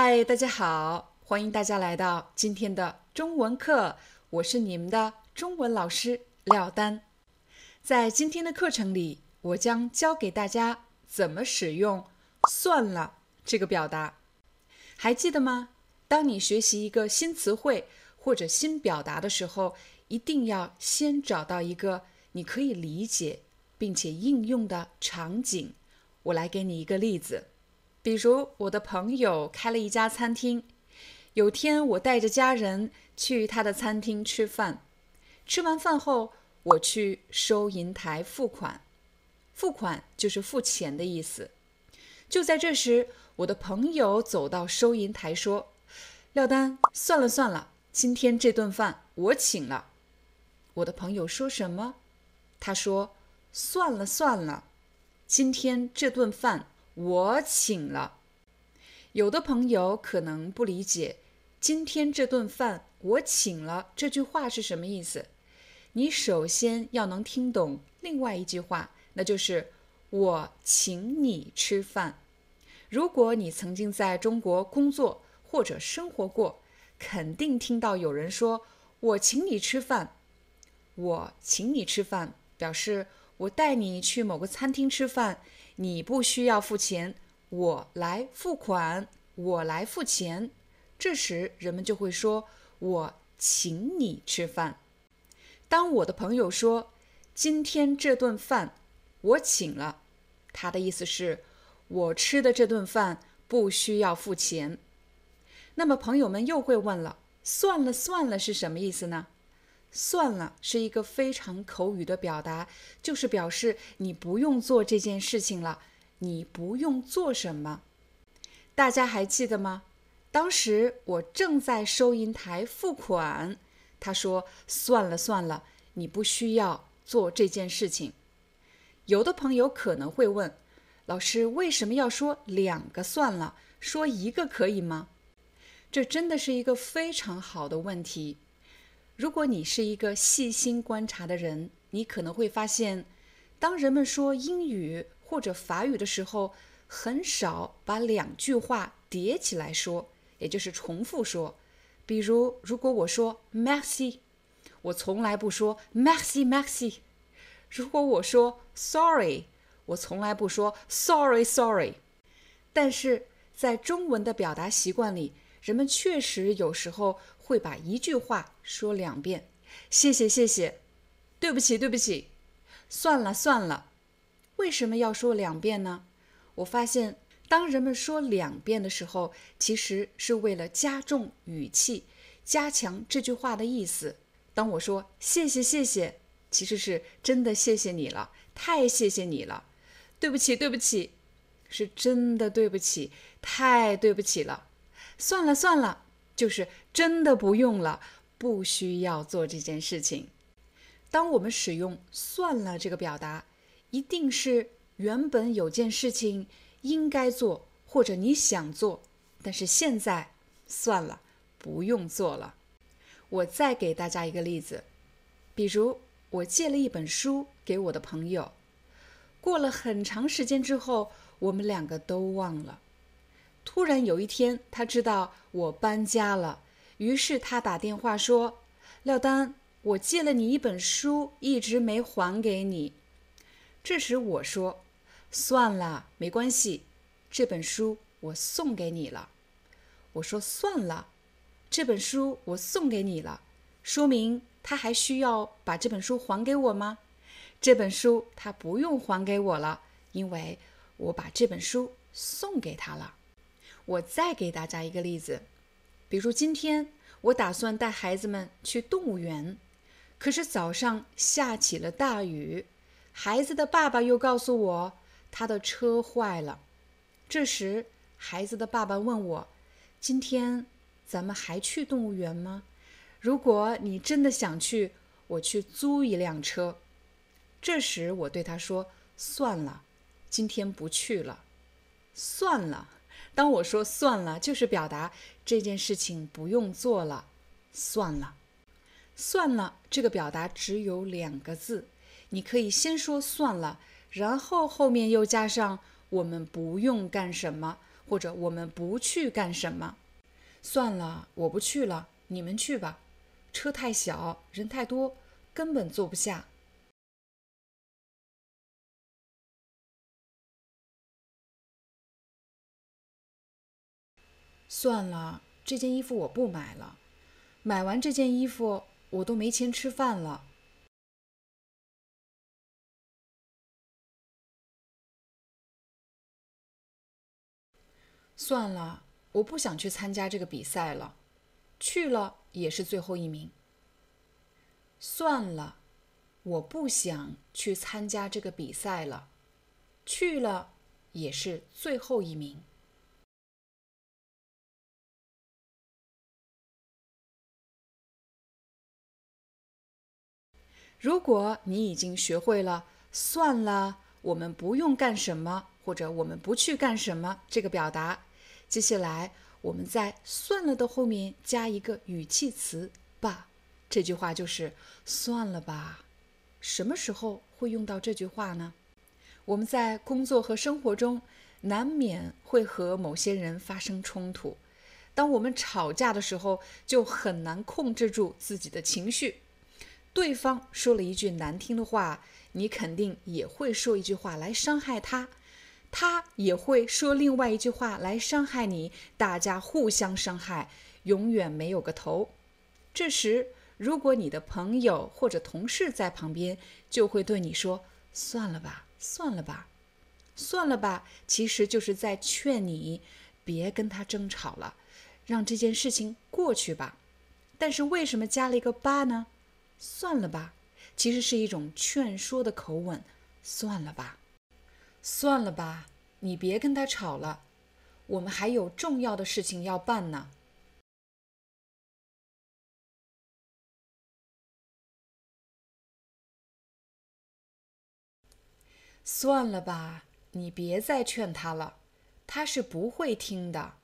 嗨，大家好，欢迎大家来到今天的中文课，我是你们的中文老师廖丹。在今天的课程里，我将教给大家怎么使用“算了”这个表达，还记得吗？当你学习一个新词汇或者新表达的时候，一定要先找到一个你可以理解并且应用的场景。我来给你一个例子。比如，我的朋友开了一家餐厅。有天，我带着家人去他的餐厅吃饭。吃完饭后，我去收银台付款。付款就是付钱的意思。就在这时，我的朋友走到收银台说：“廖丹，算了算了，今天这顿饭我请了。”我的朋友说什么？他说：“算了算了，今天这顿饭。”我请了，有的朋友可能不理解，今天这顿饭我请了这句话是什么意思？你首先要能听懂另外一句话，那就是我请你吃饭。如果你曾经在中国工作或者生活过，肯定听到有人说我请你吃饭。我请你吃饭，表示我带你去某个餐厅吃饭。你不需要付钱，我来付款，我来付钱。这时人们就会说：“我请你吃饭。”当我的朋友说：“今天这顿饭我请了”，他的意思是：我吃的这顿饭不需要付钱。那么朋友们又会问了：“算了算了是什么意思呢？”算了，是一个非常口语的表达，就是表示你不用做这件事情了，你不用做什么。大家还记得吗？当时我正在收银台付款，他说：“算了算了，你不需要做这件事情。”有的朋友可能会问，老师为什么要说两个算了，说一个可以吗？这真的是一个非常好的问题。如果你是一个细心观察的人，你可能会发现，当人们说英语或者法语的时候，很少把两句话叠起来说，也就是重复说。比如，如果我说 “merci”，我从来不说 “merci merci”；如果我说 “sorry”，我从来不说 “sorry sorry”。但是在中文的表达习惯里，人们确实有时候。会把一句话说两遍，谢谢谢谢，对不起对不起，算了算了。为什么要说两遍呢？我发现，当人们说两遍的时候，其实是为了加重语气，加强这句话的意思。当我说谢谢谢谢，其实是真的谢谢你了，太谢谢你了。对不起对不起，是真的对不起，太对不起了。算了算了。就是真的不用了，不需要做这件事情。当我们使用“算了”这个表达，一定是原本有件事情应该做，或者你想做，但是现在算了，不用做了。我再给大家一个例子，比如我借了一本书给我的朋友，过了很长时间之后，我们两个都忘了。突然有一天，他知道我搬家了，于是他打电话说：“廖丹，我借了你一本书，一直没还给你。”这时我说：“算了，没关系，这本书我送给你了。”我说：“算了，这本书我送给你了，说明他还需要把这本书还给我吗？这本书他不用还给我了，因为我把这本书送给他了。”我再给大家一个例子，比如今天我打算带孩子们去动物园，可是早上下起了大雨，孩子的爸爸又告诉我他的车坏了。这时，孩子的爸爸问我：“今天咱们还去动物园吗？如果你真的想去，我去租一辆车。”这时，我对他说：“算了，今天不去了。”算了。当我说“算了”，就是表达这件事情不用做了。算了，算了，这个表达只有两个字，你可以先说“算了”，然后后面又加上“我们不用干什么”或者“我们不去干什么”。算了，我不去了，你们去吧。车太小，人太多，根本坐不下。算了，这件衣服我不买了。买完这件衣服，我都没钱吃饭了。算了，我不想去参加这个比赛了。去了也是最后一名。算了，我不想去参加这个比赛了。去了也是最后一名。如果你已经学会了“算了，我们不用干什么”或者“我们不去干什么”这个表达，接下来我们在“算了”的后面加一个语气词“吧”，这句话就是“算了吧”。什么时候会用到这句话呢？我们在工作和生活中难免会和某些人发生冲突，当我们吵架的时候，就很难控制住自己的情绪。对方说了一句难听的话，你肯定也会说一句话来伤害他，他也会说另外一句话来伤害你，大家互相伤害，永远没有个头。这时，如果你的朋友或者同事在旁边，就会对你说：“算了吧，算了吧，算了吧。”其实就是在劝你别跟他争吵了，让这件事情过去吧。但是为什么加了一个“吧”呢？算了吧，其实是一种劝说的口吻。算了吧，算了吧，你别跟他吵了，我们还有重要的事情要办呢。算了吧，你别再劝他了，他是不会听的。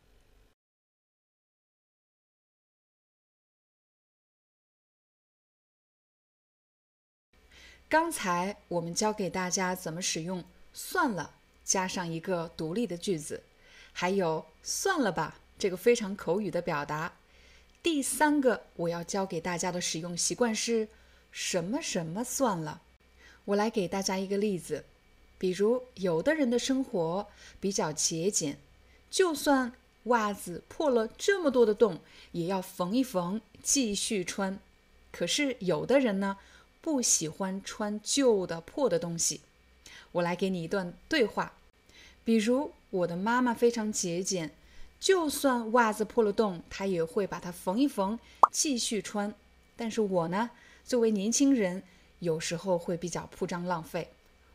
刚才我们教给大家怎么使用“算了”加上一个独立的句子，还有“算了吧”这个非常口语的表达。第三个我要教给大家的使用习惯是“什么什么算了”。我来给大家一个例子，比如有的人的生活比较节俭，就算袜子破了这么多的洞，也要缝一缝继续穿。可是有的人呢？不喜欢穿旧的破的东西，我来给你一段对话。比如，我的妈妈非常节俭，就算袜子破了洞，她也会把它缝一缝，继续穿。但是我呢，作为年轻人，有时候会比较铺张浪费，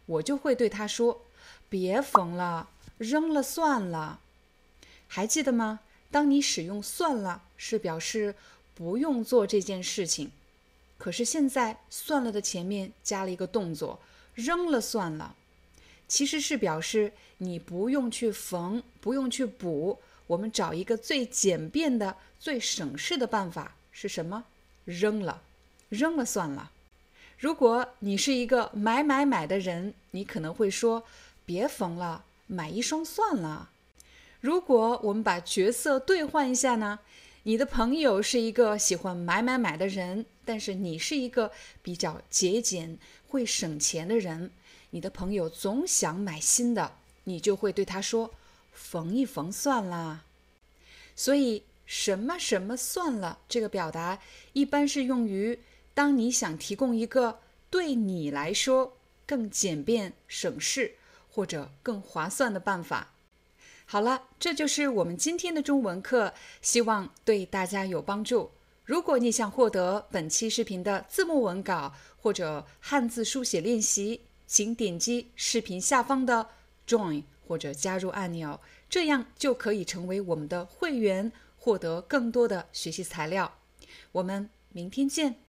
我就会对她说：“别缝了，扔了算了。”还记得吗？当你使用“算了”，是表示不用做这件事情。可是现在算了的前面加了一个动作，扔了算了，其实是表示你不用去缝，不用去补，我们找一个最简便的、最省事的办法是什么？扔了，扔了算了。如果你是一个买买买的人，你可能会说别缝了，买一双算了。如果我们把角色兑换一下呢？你的朋友是一个喜欢买买买的人，但是你是一个比较节俭、会省钱的人。你的朋友总想买新的，你就会对他说：“缝一缝算了。”所以“什么什么算了”这个表达一般是用于当你想提供一个对你来说更简便、省事或者更划算的办法。好了，这就是我们今天的中文课，希望对大家有帮助。如果你想获得本期视频的字幕文稿或者汉字书写练习，请点击视频下方的 Join 或者加入按钮，这样就可以成为我们的会员，获得更多的学习材料。我们明天见。